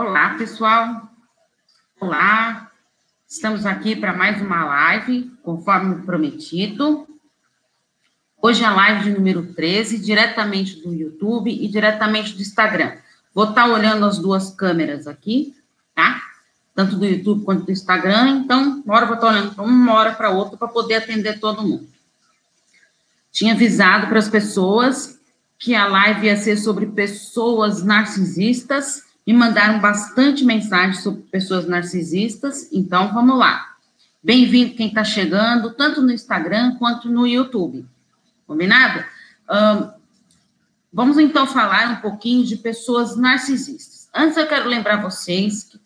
Olá, pessoal. Olá. Estamos aqui para mais uma live, conforme prometido. Hoje é a live de número 13, diretamente do YouTube e diretamente do Instagram. Vou estar tá olhando as duas câmeras aqui, tá? Tanto do YouTube quanto do Instagram. Então, uma hora vou estar tá olhando para uma hora para outra, para poder atender todo mundo. Tinha avisado para as pessoas que a live ia ser sobre pessoas narcisistas. Me mandaram bastante mensagem sobre pessoas narcisistas, então vamos lá. Bem-vindo quem está chegando, tanto no Instagram quanto no YouTube. Combinado? Um, vamos então falar um pouquinho de pessoas narcisistas. Antes eu quero lembrar vocês que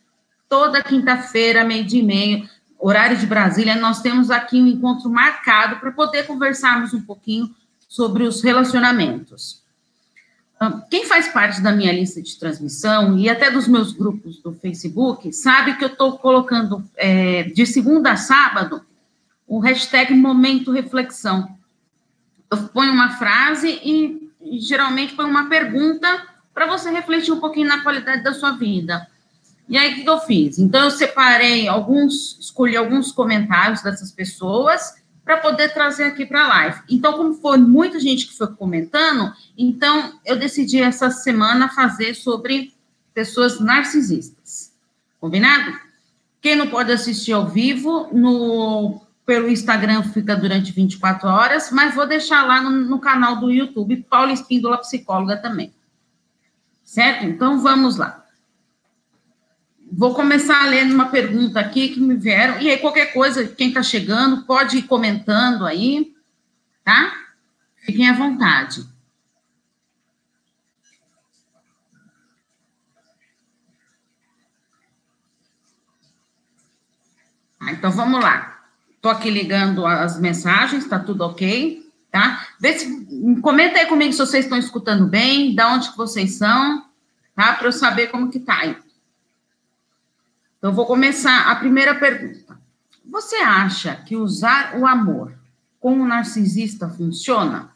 toda quinta-feira, meio-dia e meio, horário de Brasília, nós temos aqui um encontro marcado para poder conversarmos um pouquinho sobre os relacionamentos. Quem faz parte da minha lista de transmissão e até dos meus grupos do Facebook sabe que eu estou colocando é, de segunda a sábado o hashtag Momento Reflexão. Eu ponho uma frase e, e geralmente ponho uma pergunta para você refletir um pouquinho na qualidade da sua vida. E aí, o que eu fiz? Então, eu separei alguns, escolhi alguns comentários dessas pessoas para poder trazer aqui para a live. Então, como foi muita gente que foi comentando, então eu decidi essa semana fazer sobre pessoas narcisistas. Combinado? Quem não pode assistir ao vivo, no pelo Instagram fica durante 24 horas, mas vou deixar lá no, no canal do YouTube, Paula Espíndola Psicóloga também. Certo? Então, vamos lá. Vou começar lendo uma pergunta aqui que me vieram. E aí, qualquer coisa, quem está chegando, pode ir comentando aí, tá? Fiquem à vontade. Ah, então, vamos lá. Estou aqui ligando as mensagens, está tudo ok, tá? Vê se, comenta aí comigo se vocês estão escutando bem, da onde que vocês são, tá? Para eu saber como que tá aí. Então, vou começar a primeira pergunta. Você acha que usar o amor com o narcisista funciona?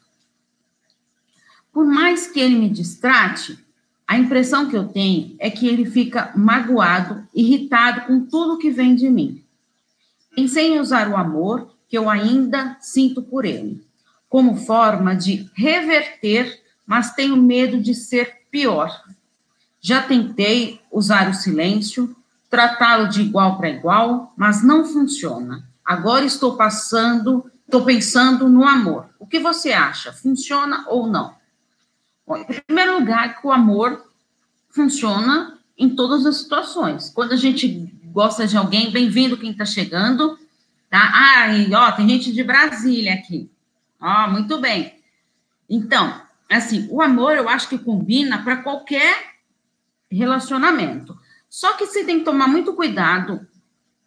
Por mais que ele me distrate, a impressão que eu tenho é que ele fica magoado, irritado com tudo que vem de mim. Pensei em usar o amor que eu ainda sinto por ele, como forma de reverter, mas tenho medo de ser pior. Já tentei usar o silêncio, tratá-lo de igual para igual, mas não funciona. Agora estou passando, estou pensando no amor. O que você acha? Funciona ou não? Bom, em primeiro lugar, que o amor funciona em todas as situações. Quando a gente gosta de alguém, bem-vindo quem está chegando, tá? Ah, e, ó, tem gente de Brasília aqui. Ó, muito bem. Então, assim, o amor eu acho que combina para qualquer relacionamento. Só que você tem que tomar muito cuidado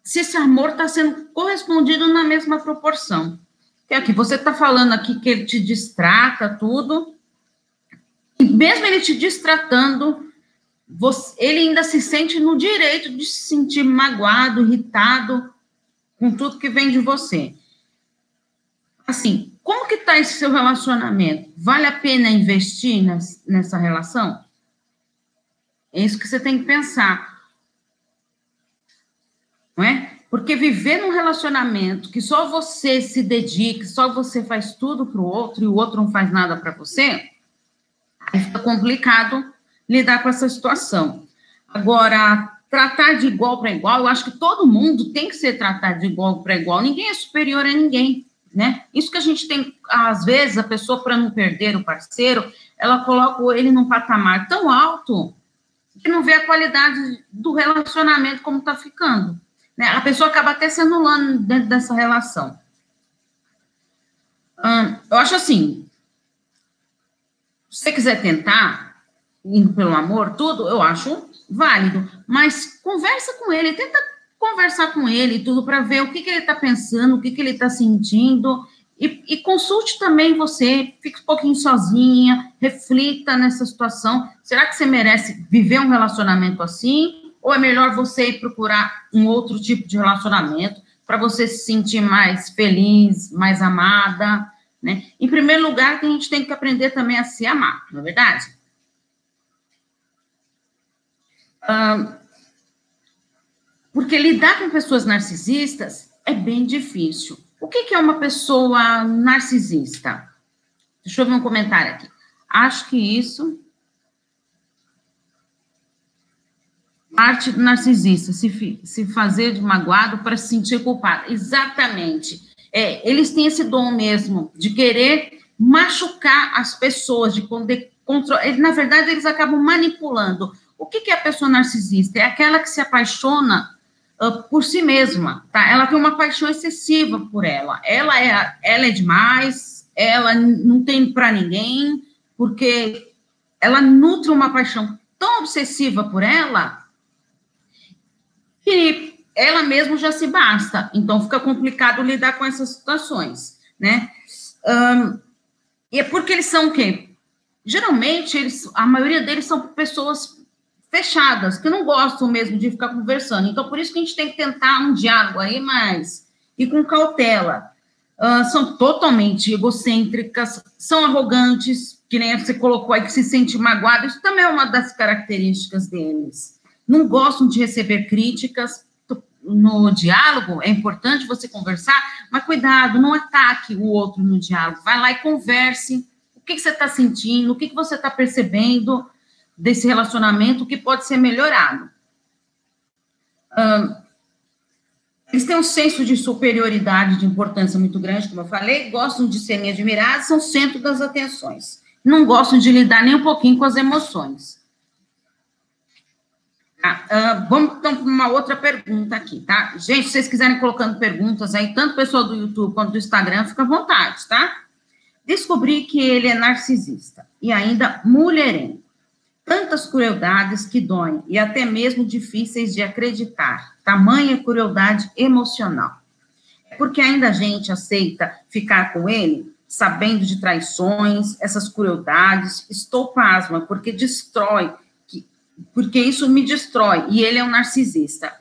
se esse amor está sendo correspondido na mesma proporção. Que é que você está falando aqui que ele te distrata tudo, e mesmo ele te distratando, você, ele ainda se sente no direito de se sentir magoado, irritado com tudo que vem de você. Assim, como que está esse seu relacionamento? Vale a pena investir nessa relação? É isso que você tem que pensar não é? Porque viver num relacionamento que só você se dedica, só você faz tudo para o outro e o outro não faz nada para você, aí fica complicado lidar com essa situação. Agora, tratar de igual para igual, eu acho que todo mundo tem que ser tratado de igual para igual, ninguém é superior a ninguém, né? Isso que a gente tem, às vezes, a pessoa, para não perder o parceiro, ela coloca ele num patamar tão alto que não vê a qualidade do relacionamento como está ficando. Né? A pessoa acaba até se anulando dentro dessa relação. Hum, eu acho assim, se você quiser tentar, indo pelo amor, tudo, eu acho válido, mas conversa com ele, tenta conversar com ele tudo para ver o que, que ele está pensando, o que, que ele está sentindo, e, e, consulte também você, fique um pouquinho sozinha, reflita nessa situação. Será que você merece viver um relacionamento assim? Ou é melhor você ir procurar um outro tipo de relacionamento para você se sentir mais feliz, mais amada, né? Em primeiro lugar, a gente tem que aprender também a se amar, não é verdade? Porque lidar com pessoas narcisistas é bem difícil. O que, que é uma pessoa narcisista? Deixa eu ver um comentário aqui. Acho que isso. Parte do narcisista, se, se fazer de magoado para se sentir culpado. Exatamente. É, eles têm esse dom mesmo de querer machucar as pessoas, de controlar. Na verdade, eles acabam manipulando. O que, que é a pessoa narcisista? É aquela que se apaixona uh, por si mesma, tá? Ela tem uma paixão excessiva por ela. Ela é, ela é demais, ela não tem para ninguém, porque ela nutre uma paixão tão obsessiva por ela que ela mesma já se basta. Então fica complicado lidar com essas situações, né? Um, e é porque eles são o quê? Geralmente, eles, a maioria deles são pessoas fechadas, que não gostam mesmo de ficar conversando. Então, por isso que a gente tem que tentar um diálogo aí mais e com cautela. Uh, são totalmente egocêntricas, são arrogantes, que nem você colocou aí, que se sente magoado. Isso também é uma das características deles. Não gostam de receber críticas. No diálogo, é importante você conversar, mas cuidado, não ataque o outro no diálogo. Vai lá e converse. O que, que você está sentindo? O que, que você está percebendo? desse relacionamento que pode ser melhorado. Eles têm um senso de superioridade, de importância muito grande, como eu falei, gostam de serem admirados, são centro das atenções. Não gostam de lidar nem um pouquinho com as emoções. Tá? Uh, vamos então para uma outra pergunta aqui, tá? Gente, se vocês quiserem colocando perguntas aí, tanto pessoal do YouTube quanto do Instagram, fica à vontade, tá? Descobri que ele é narcisista e ainda mulherengo tantas crueldades que doem e até mesmo difíceis de acreditar, tamanha crueldade emocional. É porque ainda a gente aceita ficar com ele, sabendo de traições, essas crueldades, estou pasma, porque destrói, porque isso me destrói, e ele é um narcisista.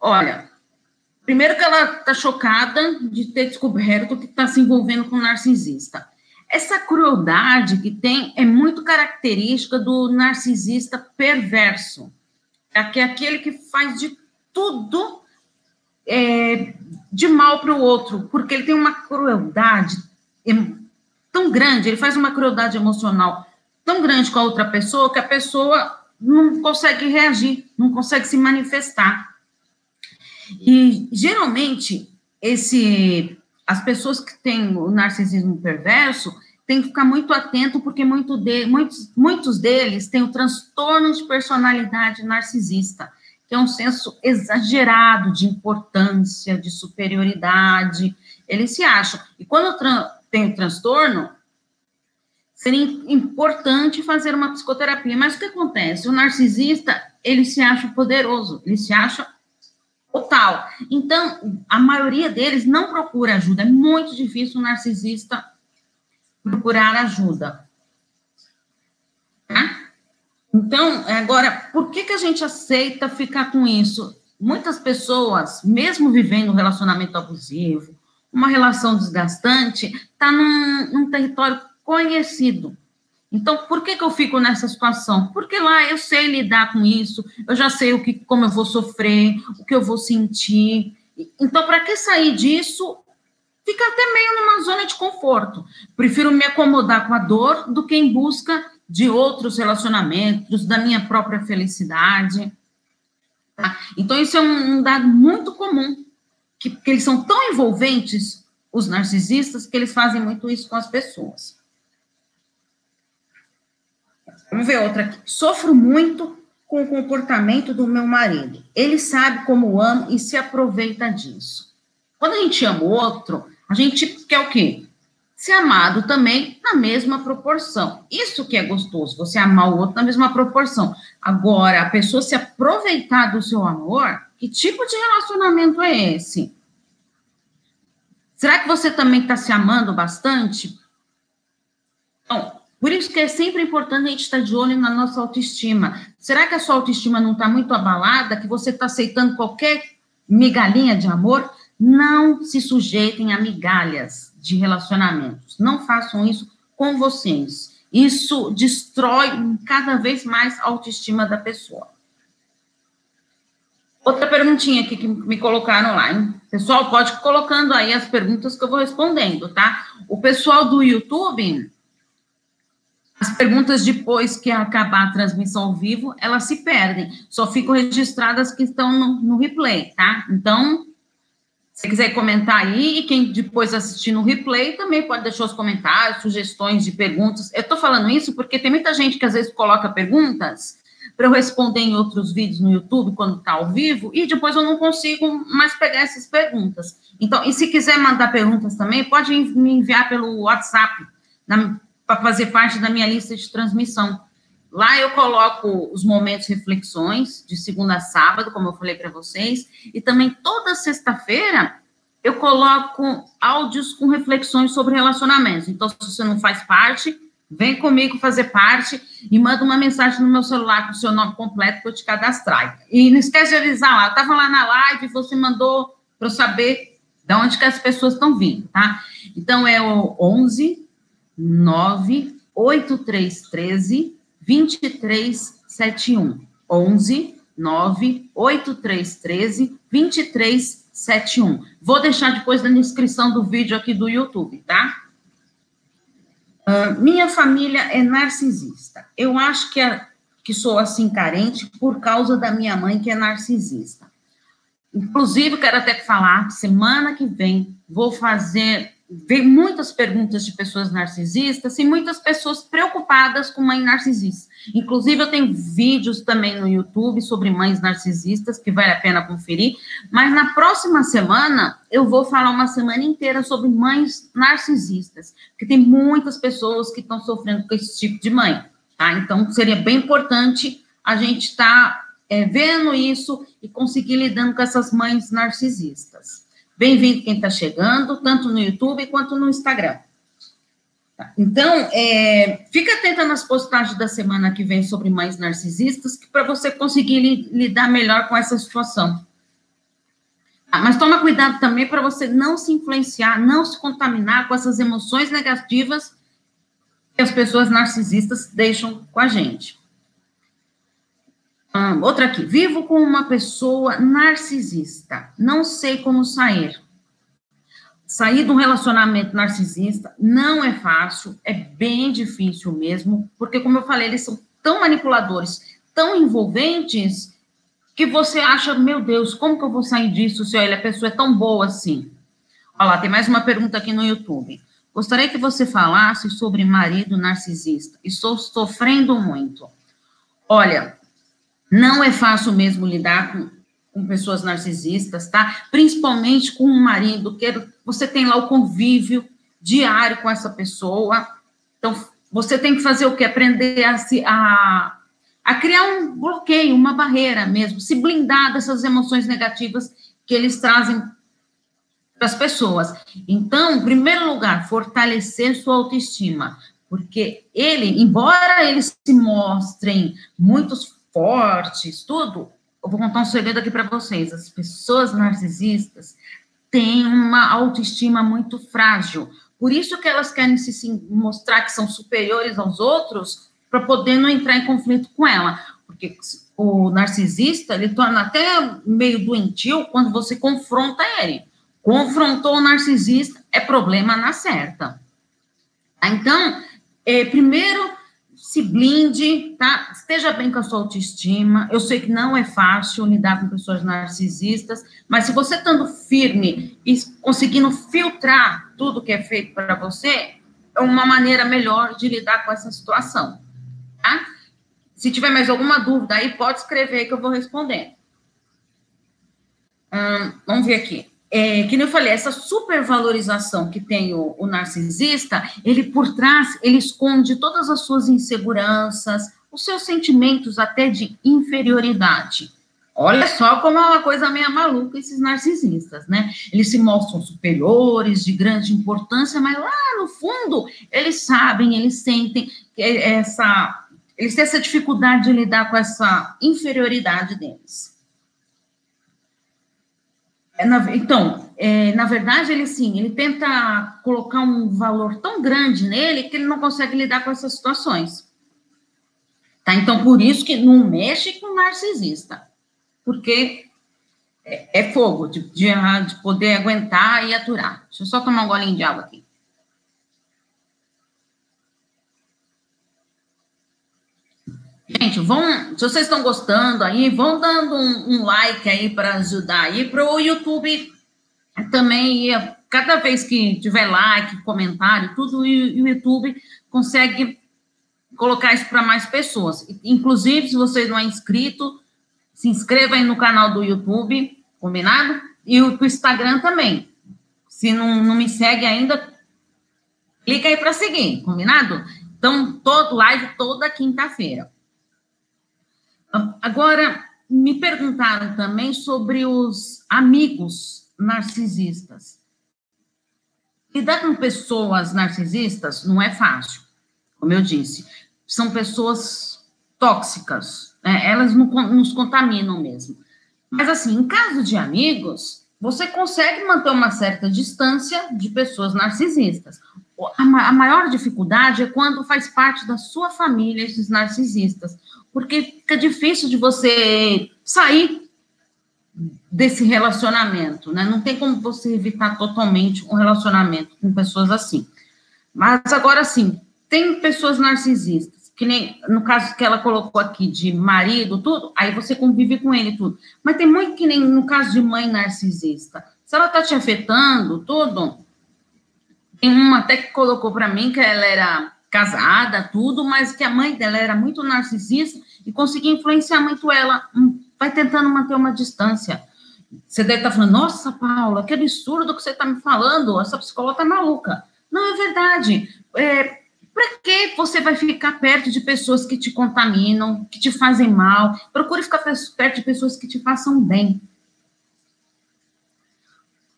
Olha, primeiro que ela está chocada de ter descoberto que está se envolvendo com um narcisista. Essa crueldade que tem é muito característica do narcisista perverso, é, é aquele que faz de tudo é, de mal para o outro, porque ele tem uma crueldade tão grande, ele faz uma crueldade emocional tão grande com a outra pessoa que a pessoa não consegue reagir, não consegue se manifestar. E geralmente esse as pessoas que têm o narcisismo perverso têm que ficar muito atento, porque muito de, muitos, muitos deles têm o transtorno de personalidade narcisista, que é um senso exagerado de importância, de superioridade. Eles se acham. E quando tem o transtorno, seria importante fazer uma psicoterapia. Mas o que acontece? O narcisista, ele se acha poderoso, ele se acha total. Então, a maioria deles não procura ajuda. É muito difícil um narcisista procurar ajuda. Tá? Então, agora, por que, que a gente aceita ficar com isso? Muitas pessoas, mesmo vivendo um relacionamento abusivo, uma relação desgastante, está num, num território conhecido. Então, por que, que eu fico nessa situação? Porque lá eu sei lidar com isso, eu já sei o que, como eu vou sofrer, o que eu vou sentir. Então, para que sair disso? Fica até meio numa zona de conforto. Prefiro me acomodar com a dor do que em busca de outros relacionamentos, da minha própria felicidade. Tá? Então, isso é um, um dado muito comum, que, que eles são tão envolventes, os narcisistas, que eles fazem muito isso com as pessoas. Vamos ver outra aqui. Sofro muito com o comportamento do meu marido. Ele sabe como amo e se aproveita disso. Quando a gente ama o outro, a gente quer o quê? Ser amado também na mesma proporção. Isso que é gostoso, você amar o outro na mesma proporção. Agora, a pessoa se aproveitar do seu amor, que tipo de relacionamento é esse? Será que você também está se amando bastante? Então, por isso que é sempre importante a gente estar de olho na nossa autoestima. Será que a sua autoestima não está muito abalada, que você está aceitando qualquer migalhinha de amor? Não se sujeitem a migalhas de relacionamentos. Não façam isso com vocês. Isso destrói cada vez mais a autoestima da pessoa. Outra perguntinha aqui que me colocaram lá, hein? Pessoal, pode colocando aí as perguntas que eu vou respondendo, tá? O pessoal do YouTube, perguntas depois que acabar a transmissão ao vivo, elas se perdem. Só ficam registradas que estão no, no replay, tá? Então, se quiser comentar aí, e quem depois assistir no replay também pode deixar os comentários, sugestões de perguntas. Eu estou falando isso porque tem muita gente que às vezes coloca perguntas para eu responder em outros vídeos no YouTube quando está ao vivo, e depois eu não consigo mais pegar essas perguntas. Então, e se quiser mandar perguntas também, pode me enviar pelo WhatsApp para fazer parte da minha lista de transmissão. Lá eu coloco os momentos reflexões, de segunda a sábado, como eu falei para vocês, e também toda sexta-feira eu coloco áudios com reflexões sobre relacionamentos. Então, se você não faz parte, vem comigo fazer parte e manda uma mensagem no meu celular com o seu nome completo para eu te cadastrar. E não esquece de avisar lá, eu estava lá na live, você mandou para eu saber de onde que as pessoas estão vindo, tá? Então, é o 11 9 8313 2371. 11 9 8313 2371. Vou deixar depois na descrição do vídeo aqui do YouTube, tá? Uh, minha família é narcisista. Eu acho que, é, que sou assim carente por causa da minha mãe que é narcisista. Inclusive, quero até falar semana que vem vou fazer vem muitas perguntas de pessoas narcisistas e muitas pessoas preocupadas com mãe narcisista. Inclusive, eu tenho vídeos também no YouTube sobre mães narcisistas, que vale a pena conferir. Mas na próxima semana, eu vou falar uma semana inteira sobre mães narcisistas, porque tem muitas pessoas que estão sofrendo com esse tipo de mãe. Tá? Então, seria bem importante a gente estar tá, é, vendo isso e conseguir lidando com essas mães narcisistas. Bem-vindo quem está chegando, tanto no YouTube quanto no Instagram. Tá? Então, é, fica atenta nas postagens da semana que vem sobre mães narcisistas, para você conseguir li, lidar melhor com essa situação. Ah, mas toma cuidado também para você não se influenciar, não se contaminar com essas emoções negativas que as pessoas narcisistas deixam com a gente. Ah, outra aqui. Vivo com uma pessoa narcisista. Não sei como sair. Sair de um relacionamento narcisista não é fácil, é bem difícil mesmo, porque, como eu falei, eles são tão manipuladores, tão envolventes, que você acha, meu Deus, como que eu vou sair disso se a pessoa é tão boa assim? Olha lá, tem mais uma pergunta aqui no YouTube. Gostaria que você falasse sobre marido narcisista. Estou sofrendo muito. Olha, não é fácil mesmo lidar com, com pessoas narcisistas, tá? Principalmente com um marido, que você tem lá o convívio diário com essa pessoa. Então, você tem que fazer o quê? Aprender a se. A, a criar um bloqueio, uma barreira mesmo, se blindar dessas emoções negativas que eles trazem para as pessoas. Então, em primeiro lugar, fortalecer sua autoestima, porque ele, embora eles se mostrem muitos fortes, tudo, eu vou contar um segredo aqui para vocês. As pessoas narcisistas têm uma autoestima muito frágil. Por isso que elas querem se mostrar que são superiores aos outros para poder não entrar em conflito com ela. Porque o narcisista, ele torna até meio doentio quando você confronta ele. Confrontou o narcisista, é problema na certa. Então, é, primeiro, se blinde, tá? Esteja bem com a sua autoestima. Eu sei que não é fácil lidar com pessoas narcisistas, mas se você estando firme e conseguindo filtrar tudo que é feito para você, é uma maneira melhor de lidar com essa situação, tá? Se tiver mais alguma dúvida aí, pode escrever que eu vou responder. Hum, vamos ver aqui é, que nem eu falei, essa supervalorização que tem o, o, narcisista, ele por trás, ele esconde todas as suas inseguranças, os seus sentimentos até de inferioridade. Olha só como é uma coisa meio maluca esses narcisistas, né? Eles se mostram superiores, de grande importância, mas lá no fundo, eles sabem, eles sentem essa... Eles têm essa dificuldade de lidar com essa inferioridade deles. É, na, então, é, na verdade, ele sim, ele tenta colocar um valor tão grande nele que ele não consegue lidar com essas situações. Tá? Então, por isso que não mexe com narcisista. Porque é, é fogo, de, de, de poder aguentar e aturar. Deixa eu só tomar um golinho de água aqui. Gente, vão, se vocês estão gostando aí, vão dando um, um like aí para ajudar aí para o YouTube também. Cada vez que tiver like, comentário, tudo, o YouTube consegue colocar isso para mais pessoas. Inclusive, se você não é inscrito, se inscreva aí no canal do YouTube, combinado? E o Instagram também. Se não, não me segue ainda, clica aí para seguir, combinado? Então, todo live toda quinta-feira. Agora, me perguntaram também sobre os amigos narcisistas. Lidar com pessoas narcisistas não é fácil, como eu disse. São pessoas tóxicas, né? elas nos contaminam mesmo. Mas, assim, em caso de amigos, você consegue manter uma certa distância de pessoas narcisistas. A, maior dificuldade é quando faz parte da sua família esses narcisistas, porque fica difícil de você sair desse relacionamento, né? Não tem como você evitar totalmente um relacionamento com pessoas assim. Mas agora sim, tem pessoas narcisistas, que nem no caso que ela colocou aqui de marido, tudo, aí você convive com ele tudo. Mas tem muito que nem no caso de mãe narcisista. Se ela tá te afetando, tudo, tem uma até que colocou para mim que ela era casada, tudo, mas que a mãe dela era muito narcisista e conseguia influenciar muito ela, hum, vai tentando manter uma distância. Você deve estar falando, nossa, Paula, que absurdo que você está me falando, essa psicóloga está maluca. Não, é verdade. É, para que você vai ficar perto de pessoas que te contaminam, que te fazem mal? Procure ficar perto de pessoas que te façam bem.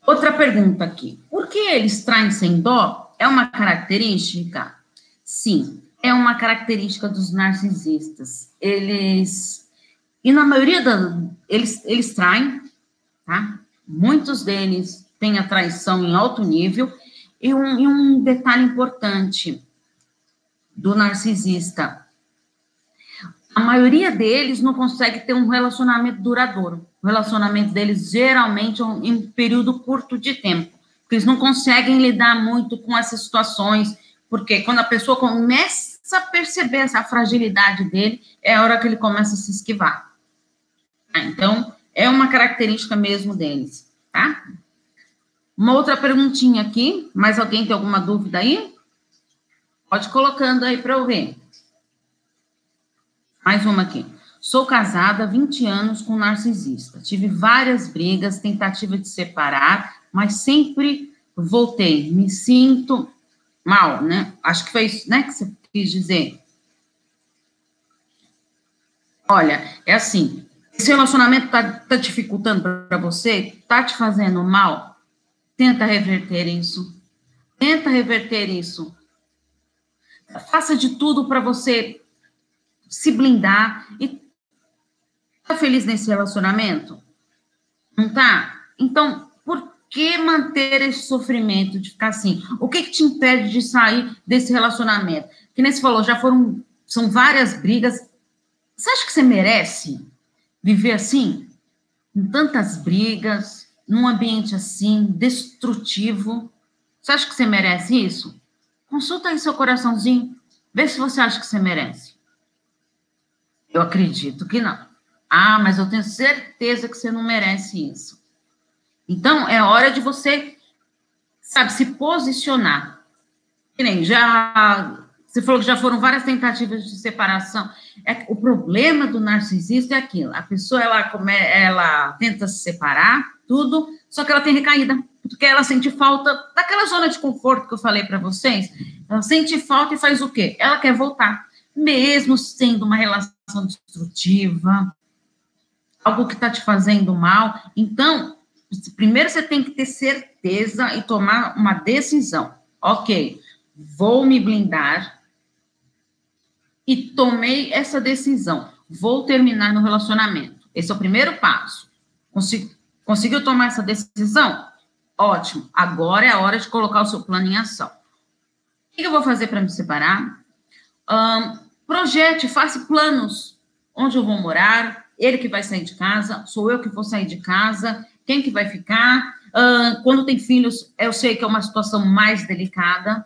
Outra pergunta aqui. Por que eles traem sem dó? É uma característica? Sim, é uma característica dos narcisistas. Eles e na maioria da eles eles traem, tá? Muitos deles têm a traição em alto nível e um, e um detalhe importante do narcisista. A maioria deles não consegue ter um relacionamento duradouro. O relacionamento deles geralmente é um, em um período curto de tempo. Porque eles não conseguem lidar muito com essas situações, porque quando a pessoa começa a perceber essa fragilidade dele, é a hora que ele começa a se esquivar. Ah, então, é uma característica mesmo deles, tá? Uma outra perguntinha aqui, mais alguém tem alguma dúvida aí? Pode colocando aí para eu ver. Mais uma aqui. Sou casada há 20 anos com um narcisista. Tive várias brigas, tentativa de separar, mas sempre voltei. Me sinto mal, né? Acho que foi isso, né, que você quis dizer. Olha, é assim, esse relacionamento tá, tá dificultando para você, tá te fazendo mal, tenta reverter isso. Tenta reverter isso. Faça de tudo para você se blindar e tá feliz nesse relacionamento? Não tá? Então, que manter esse sofrimento de ficar assim? O que, que te impede de sair desse relacionamento? Que nem você falou, já foram, são várias brigas. Você acha que você merece viver assim? Com tantas brigas, num ambiente assim, destrutivo. Você acha que você merece isso? Consulta aí seu coraçãozinho, vê se você acha que você merece. Eu acredito que não. Ah, mas eu tenho certeza que você não merece isso. Então, é hora de você, sabe, se posicionar. Que nem já. Você falou que já foram várias tentativas de separação. É, o problema do narcisista é aquilo: a pessoa ela, come, ela tenta se separar, tudo, só que ela tem recaída, porque ela sente falta daquela zona de conforto que eu falei para vocês. Ela sente falta e faz o quê? Ela quer voltar, mesmo sendo uma relação destrutiva, algo que está te fazendo mal. Então, primeiro você tem que ter certeza e tomar uma decisão. Ok, vou me blindar e tomei essa decisão. Vou terminar no relacionamento. Esse é o primeiro passo. Consegui, conseguiu tomar essa decisão? Ótimo. Agora é a hora de colocar o seu plano em ação. O que eu vou fazer para me separar? Um, projete, faça planos. Onde eu vou morar, Ele que vai sair de casa? Sou eu que vou sair de casa? Quem que vai ficar? Uh, quando tem filhos, eu sei que é uma situação mais delicada,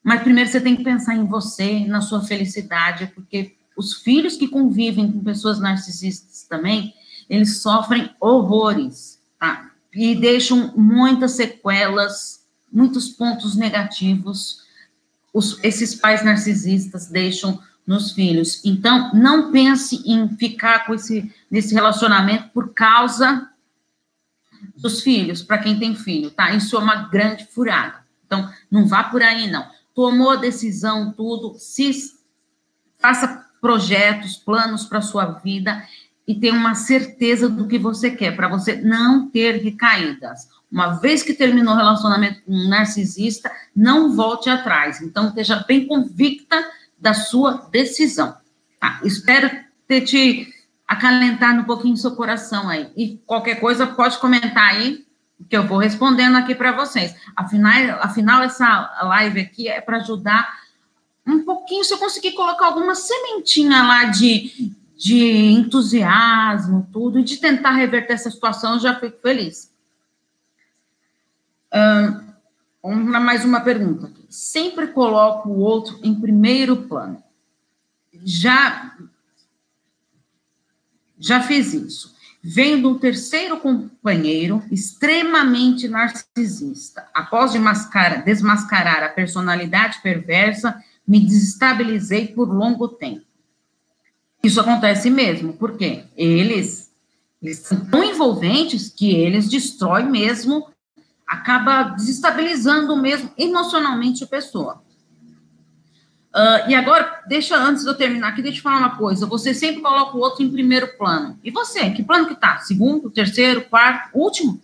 mas primeiro você tem que pensar em você, na sua felicidade, porque os filhos que convivem com pessoas narcisistas também, eles sofrem horrores, tá? E deixam muitas sequelas, muitos pontos negativos. Os, esses pais narcisistas deixam nos filhos. Então, não pense em ficar com esse nesse relacionamento por causa dos filhos, para quem tem filho, tá? Isso é uma grande furada. Então, não vá por aí, não. Tomou a decisão, tudo, se faça projetos, planos para sua vida e tenha uma certeza do que você quer, para você não ter recaídas. Uma vez que terminou o relacionamento com um narcisista, não volte atrás. Então, esteja bem convicta da sua decisão. Tá? Espero ter te acalentado um pouquinho seu coração aí. E qualquer coisa, pode comentar aí, que eu vou respondendo aqui para vocês. Afinal, afinal, essa live aqui é para ajudar um pouquinho, se eu conseguir colocar alguma sementinha lá de, de entusiasmo, tudo, e de tentar reverter essa situação, eu já fico feliz. Vamos para mais uma pergunta aqui. Sempre coloco o outro em primeiro plano. Já já fiz isso. Vendo um terceiro companheiro extremamente narcisista. Após desmascarar a personalidade perversa, me desestabilizei por longo tempo. Isso acontece mesmo, porque eles, eles são tão envolventes que eles destroem mesmo acaba desestabilizando mesmo emocionalmente a pessoa. Uh, e agora, deixa, antes de eu terminar aqui, deixa eu falar uma coisa. Você sempre coloca o outro em primeiro plano. E você, que plano que tá? Segundo, terceiro, quarto, último?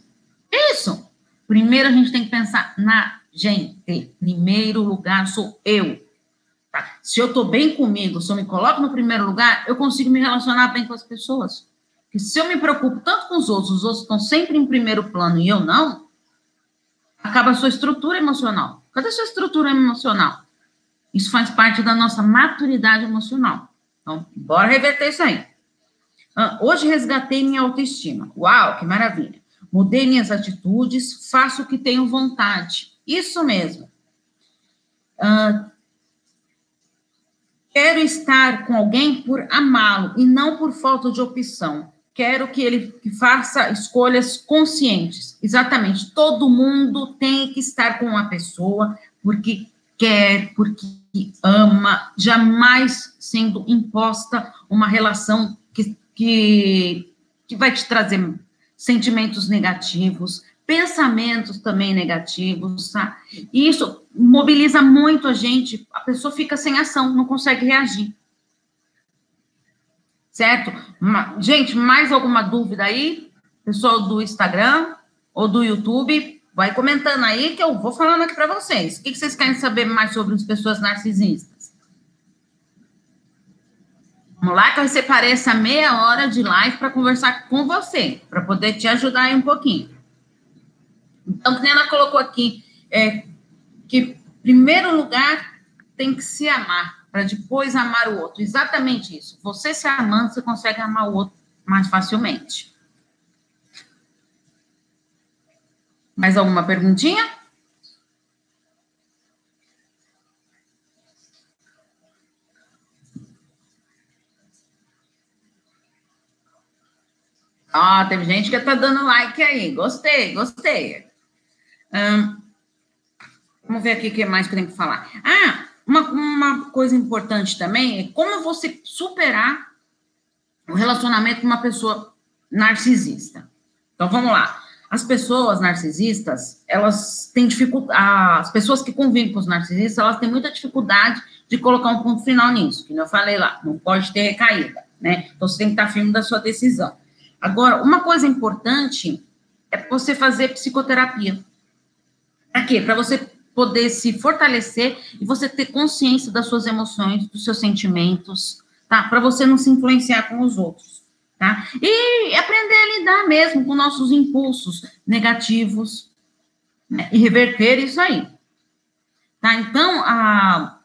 Isso! Primeiro a gente tem que pensar na gente. Primeiro lugar sou eu. Tá? Se eu tô bem comigo, se eu me coloco no primeiro lugar, eu consigo me relacionar bem com as pessoas. Porque se eu me preocupo tanto com os outros, os outros estão sempre em primeiro plano e eu não, acaba a sua estrutura emocional. Cadê a sua estrutura emocional? Isso faz parte da nossa maturidade emocional. Então, bora reverter isso aí. Uh, hoje resgatei minha autoestima. Uau, que maravilha. Mudei minhas atitudes, faço o que tenho vontade. Isso mesmo. Uh, quero estar com alguém por amá-lo e não por falta de opção quero que ele faça escolhas conscientes. Exatamente. Todo mundo tem que estar com uma pessoa porque quer, porque ama, jamais sendo imposta uma relação que, que, que vai te trazer sentimentos negativos, pensamentos também negativos, tá? E isso mobiliza muito a gente, a pessoa fica sem ação, não consegue reagir certo? Gente, mais alguma dúvida aí? Pessoal do Instagram ou do YouTube, vai comentando aí que eu vou falando aqui para vocês. O que vocês querem saber mais sobre as pessoas narcisistas? Vamos lá, que eu separei essa meia hora de live para conversar com você, para poder te ajudar aí um pouquinho. Então, a Nena colocou aqui é, que, primeiro lugar, tem que se amar para depois amar o outro. Exatamente isso. Você se amando, você consegue amar o outro mais facilmente. Mais alguma perguntinha? Ah, tem gente que tá dando like aí. Gostei, gostei. Hum, vamos ver aqui o que mais que que falar. Ah, uma, uma coisa importante também é como você superar o relacionamento com uma pessoa narcisista. Então, vamos lá. As pessoas narcisistas, elas têm dificuldade, as pessoas que convivem com os narcisistas, elas têm muita dificuldade de colocar um ponto final nisso, que eu falei lá, não pode ter recaída, né? Então, você tem que estar firme da sua decisão. Agora, uma coisa importante é você fazer psicoterapia. Para quê? Para você poder se fortalecer e você ter consciência das suas emoções, dos seus sentimentos, tá? Para você não se influenciar com os outros, tá? E aprender a lidar mesmo com nossos impulsos negativos né? e reverter isso aí, tá? Então, a,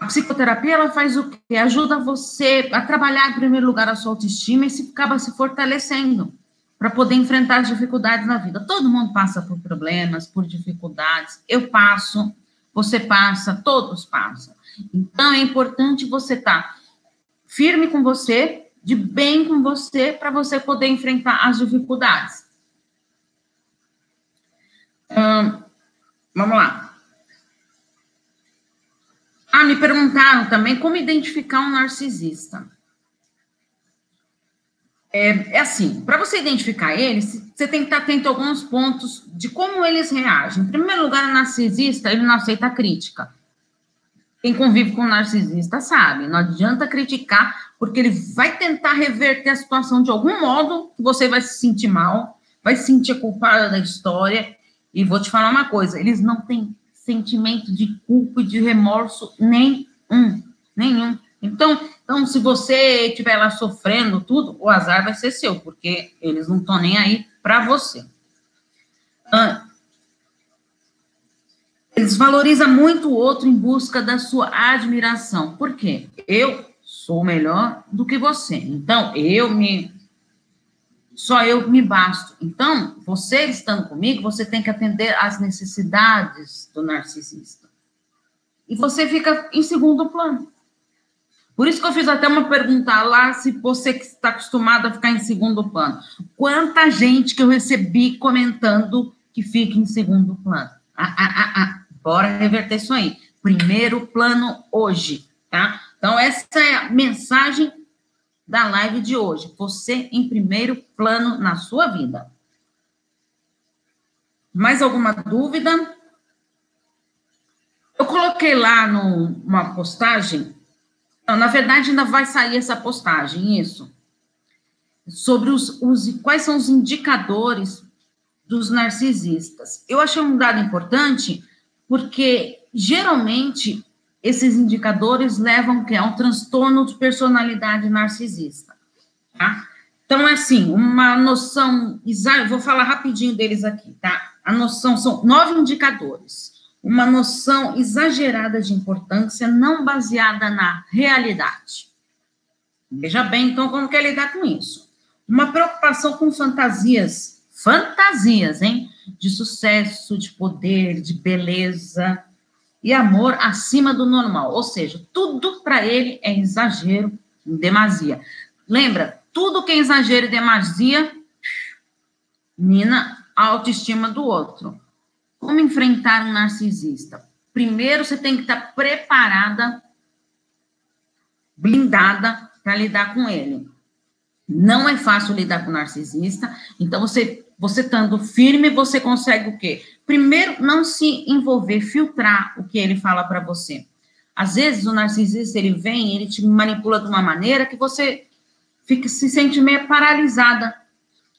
a psicoterapia, ela faz o quê? Ajuda você a trabalhar, em primeiro lugar, a sua autoestima e se acaba se fortalecendo para poder enfrentar as dificuldades na vida. Todo mundo passa por problemas, por dificuldades. Eu passo, você passa, todos passam. Então, é importante você estar tá firme com você, de bem com você, para você poder enfrentar as dificuldades. Hum, vamos lá. Ah, me perguntaram também como identificar um narcisista. É, é assim, para você identificar eles, você tem que estar atento a alguns pontos de como eles reagem. Em primeiro lugar, o narcisista, ele não aceita crítica. Quem convive com um narcisista sabe, não adianta criticar, porque ele vai tentar reverter a situação de algum modo você vai se sentir mal, vai se sentir culpada da história. E vou te falar uma coisa: eles não têm sentimento de culpa e de remorso nenhum, nenhum. Então, então, se você estiver lá sofrendo tudo, o azar vai ser seu, porque eles não estão nem aí para você. Ah, eles valorizam muito o outro em busca da sua admiração. Por quê? Eu sou melhor do que você. Então, eu me. Só eu me basto. Então, você estando comigo, você tem que atender às necessidades do narcisista. E você fica em segundo plano. Por isso que eu fiz até uma pergunta lá, se você que está acostumado a ficar em segundo plano. Quanta gente que eu recebi comentando que fica em segundo plano. Ah, ah, ah, ah. Bora reverter isso aí. Primeiro plano hoje, tá? Então, essa é a mensagem da live de hoje. Você em primeiro plano na sua vida. Mais alguma dúvida? Eu coloquei lá numa postagem não, na verdade, ainda vai sair essa postagem, isso. Sobre os, os quais são os indicadores dos narcisistas. Eu achei um dado importante porque geralmente esses indicadores levam que a um transtorno de personalidade narcisista. Tá? Então, é assim, uma noção, vou falar rapidinho deles aqui, tá? A noção são nove indicadores uma noção exagerada de importância não baseada na realidade. Veja bem, então, como quer lidar com isso? Uma preocupação com fantasias, fantasias, hein? De sucesso, de poder, de beleza e amor acima do normal. Ou seja, tudo para ele é exagero, demasia. Lembra, tudo que é exagero e demasia mina a autoestima do outro. Como enfrentar um narcisista? Primeiro, você tem que estar preparada, blindada para lidar com ele. Não é fácil lidar com narcisista, então você, você estando firme, você consegue o quê? Primeiro, não se envolver, filtrar o que ele fala para você. Às vezes o narcisista ele vem, ele te manipula de uma maneira que você fica se sente meio paralisada.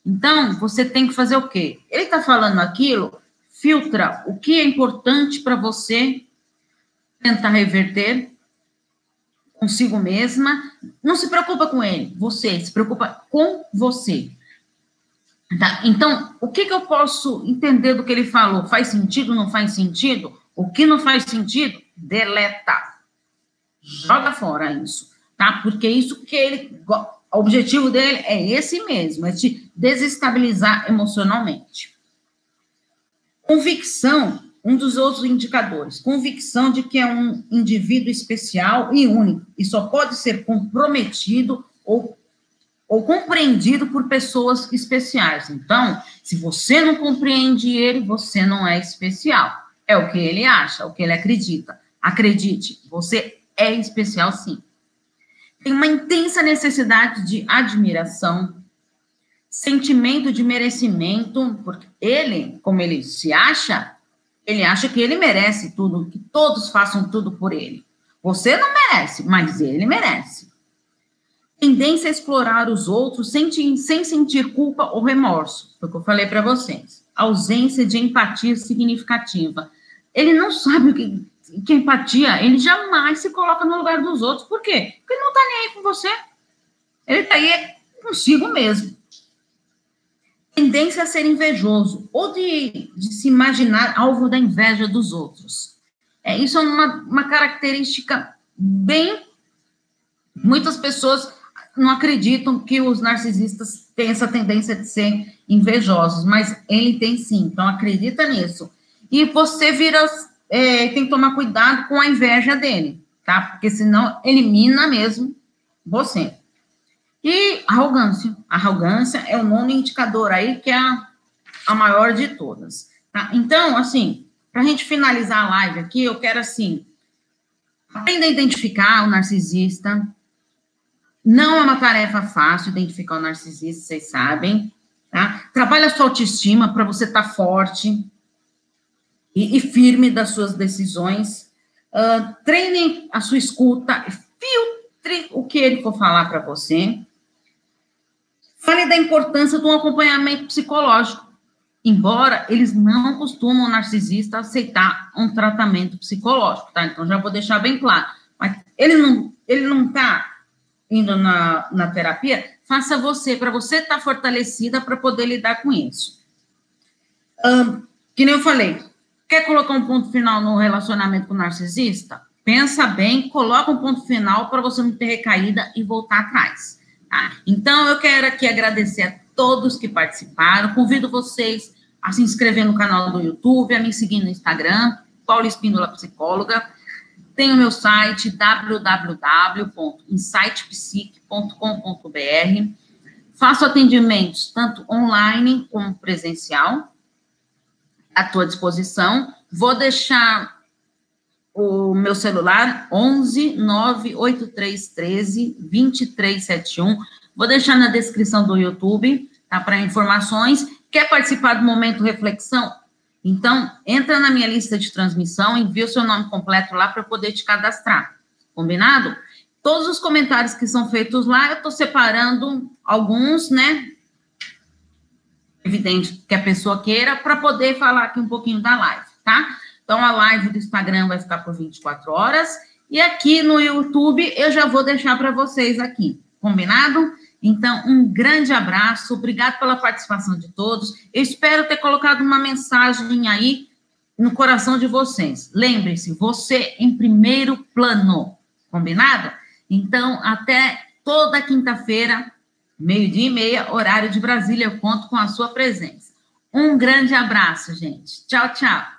Então, você tem que fazer o quê? Ele está falando aquilo, filtra o que é importante para você tentar reverter consigo mesma. Não se preocupa com ele, você se preocupa com você. Tá? Então, o que, que eu posso entender do que ele falou? Faz sentido, não faz sentido? O que não faz sentido, deleta. Joga fora isso, tá? Porque isso que ele. O objetivo dele é esse mesmo, é te desestabilizar emocionalmente. Convicção, um dos outros indicadores, convicção de que é um indivíduo especial e único, e só pode ser comprometido ou, ou compreendido por pessoas especiais. Então, se você não compreende ele, você não é especial. É o que ele acha, o que ele acredita. Acredite, você é especial sim. Tem uma intensa necessidade de admiração, sentimento de merecimento, porque ele, como ele se acha, ele acha que ele merece tudo, que todos façam tudo por ele. Você não merece, mas ele merece. Tendência a explorar os outros sem, sem sentir culpa ou remorso, foi o que eu falei para vocês. Ausência de empatia significativa. Ele não sabe o que, que é empatia, ele jamais se coloca no lugar dos outros. Por quê? Porque ele não está nem aí com você. Ele está aí consigo mesmo tendência a ser invejoso ou de, de se imaginar alvo da inveja dos outros. É, isso é uma, uma característica bem. Muitas pessoas não acreditam que os narcisistas têm essa tendência de ser invejosos, mas ele tem sim, então acredita nisso. E você vira, é, tem que tomar cuidado com a inveja dele, tá? Porque senão elimina mesmo você. E arrogância. Arrogância é o nono indicador aí, que é a, a maior de todas. Tá? Então, assim, para a gente finalizar a live aqui, eu quero, assim, aprenda a identificar o narcisista. Não é uma tarefa fácil identificar o narcisista, vocês sabem. Tá? Trabalhe a sua autoestima para você estar tá forte e, e, firme das suas decisões. Uh, treine a sua escuta, filtre o que ele for falar para você. Fale da importância de um acompanhamento psicológico. Embora eles não costumam, narcisista, aceitar um tratamento psicológico, tá? Então, já vou deixar bem claro. Mas ele não ele não está indo na, na terapia, faça você, para você estar tá fortalecida para poder lidar com isso. Um, que nem eu falei, quer colocar um ponto final no relacionamento com o narcisista? Pensa bem, coloca um ponto final para você não ter recaída e voltar atrás. Tá? Então, eu quero aqui agradecer a todos que participaram. Convido vocês a se inscrever no canal do YouTube, a me seguir no Instagram, Paula Espíndola Psicóloga. Tem o meu site www.insightpsique.com.br. Faço atendimentos tanto online como presencial à tua disposição. Vou deixar o meu celular 11 98313 2371. Vou deixar na descrição do YouTube, tá? Para informações. Quer participar do momento reflexão? Então, entra na minha lista de transmissão, envia o seu nome completo lá para poder te cadastrar. Combinado? Todos os comentários que são feitos lá, eu estou separando alguns, né? Evidente que a pessoa queira, para poder falar aqui um pouquinho da live, tá? Então, a live do Instagram vai ficar por 24 horas. E aqui no YouTube, eu já vou deixar para vocês aqui. Combinado? Então, um grande abraço. Obrigado pela participação de todos. Eu espero ter colocado uma mensagem aí no coração de vocês. Lembre-se, você em primeiro plano. Combinado? Então, até toda quinta-feira, meio-dia e meia, horário de Brasília, eu conto com a sua presença. Um grande abraço, gente. Tchau, tchau.